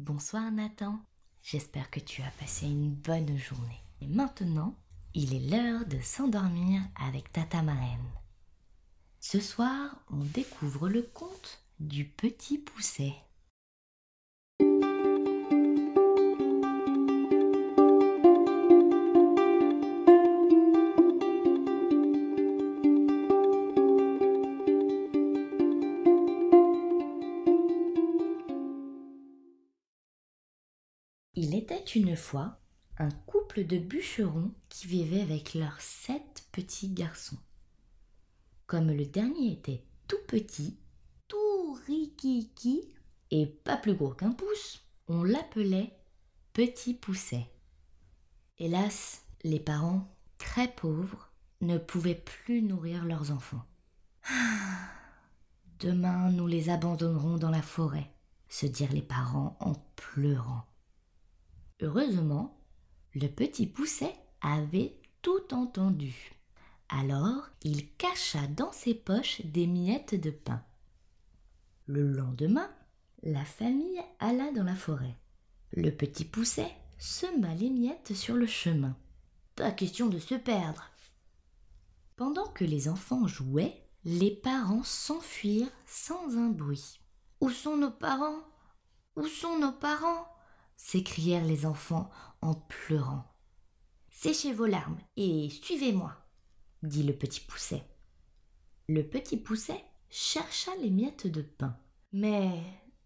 bonsoir Nathan. J'espère que tu as passé une bonne journée. Et maintenant, il est l'heure de s'endormir avec Tata Marraine. Ce soir, on découvre le conte du petit pousset. Il était une fois un couple de bûcherons qui vivaient avec leurs sept petits garçons. Comme le dernier était tout petit, tout rikiki et pas plus gros qu'un pouce, on l'appelait Petit Pousset. Hélas, les parents, très pauvres, ne pouvaient plus nourrir leurs enfants. Demain, nous les abandonnerons dans la forêt, se dirent les parents en pleurant. Heureusement, le petit pousset avait tout entendu. Alors il cacha dans ses poches des miettes de pain. Le lendemain, la famille alla dans la forêt. Le petit pousset sema les miettes sur le chemin. Pas question de se perdre. Pendant que les enfants jouaient, les parents s'enfuirent sans un bruit. Où sont nos parents? Où sont nos parents? S'écrièrent les enfants en pleurant. Séchez vos larmes et suivez-moi, dit le petit pousset. Le petit pousset chercha les miettes de pain. Mais,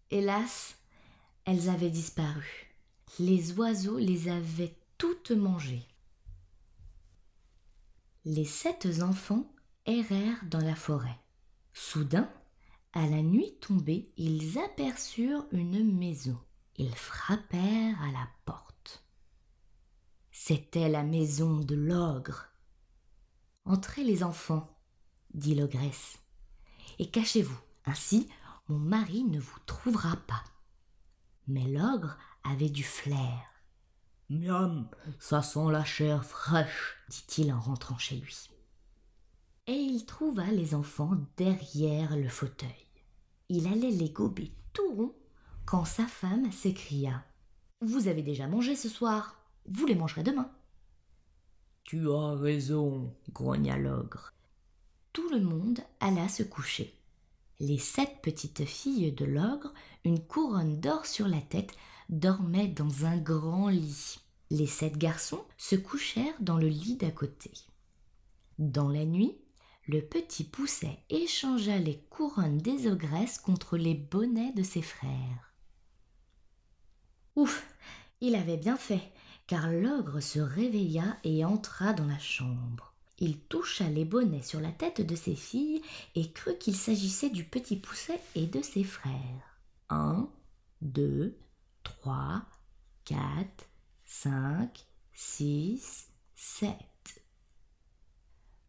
hélas, elles avaient disparu. Les oiseaux les avaient toutes mangées. Les sept enfants errèrent dans la forêt. Soudain, à la nuit tombée, ils aperçurent une maison. Ils frappèrent à la porte. C'était la maison de l'ogre. Entrez les enfants, dit l'ogresse, et cachez-vous, ainsi mon mari ne vous trouvera pas. Mais l'ogre avait du flair. Miam, ça sent la chair fraîche, dit-il en rentrant chez lui. Et il trouva les enfants derrière le fauteuil. Il allait les gober tout rond quand sa femme s'écria Vous avez déjà mangé ce soir, vous les mangerez demain. Tu as raison, grogna l'ogre. Tout le monde alla se coucher. Les sept petites filles de l'ogre, une couronne d'or sur la tête, dormaient dans un grand lit. Les sept garçons se couchèrent dans le lit d'à côté. Dans la nuit, le petit pousset échangea les couronnes des ogresses contre les bonnets de ses frères. Ouf, il avait bien fait, car l'ogre se réveilla et entra dans la chambre. Il toucha les bonnets sur la tête de ses filles et crut qu'il s'agissait du petit pousset et de ses frères. Un, deux, trois, quatre, cinq, six, sept.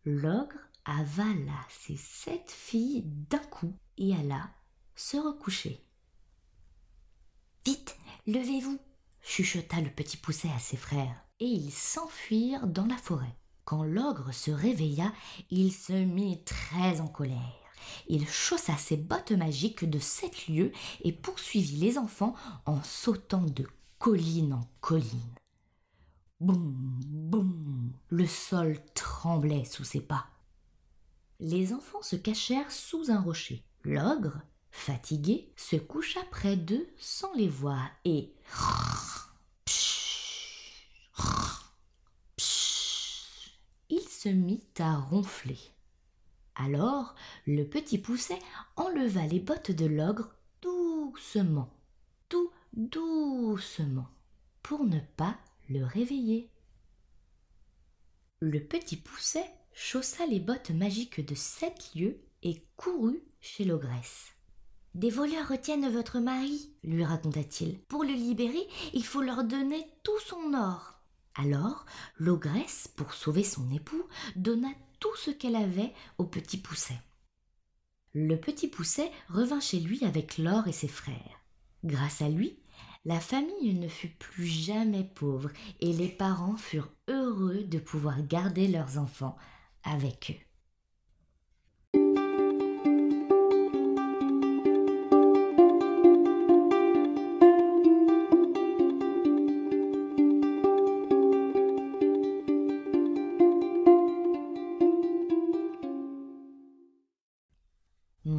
L'ogre avala ses sept filles d'un coup et alla se recoucher. Vite, levez-vous, chuchota le petit pousset à ses frères, et ils s'enfuirent dans la forêt. Quand l'ogre se réveilla, il se mit très en colère. Il chaussa ses bottes magiques de sept lieues et poursuivit les enfants en sautant de colline en colline. Boum, boum, le sol tremblait sous ses pas. Les enfants se cachèrent sous un rocher. L'ogre, fatigué, se coucha près d'eux sans les voir et il se mit à ronfler. Alors le petit pousset enleva les bottes de l'ogre doucement, tout doucement, pour ne pas le réveiller. Le petit pousset chaussa les bottes magiques de sept lieues et courut chez l'ogresse. Des voleurs retiennent votre mari, lui raconta-t-il. Pour le libérer, il faut leur donner tout son or. Alors, l'ogresse, pour sauver son époux, donna tout ce qu'elle avait au petit pousset. Le petit pousset revint chez lui avec l'or et ses frères. Grâce à lui, la famille ne fut plus jamais pauvre et les parents furent heureux de pouvoir garder leurs enfants avec eux.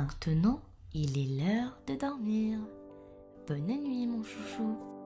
Maintenant, il est l'heure de dormir. Bonne nuit, mon chouchou.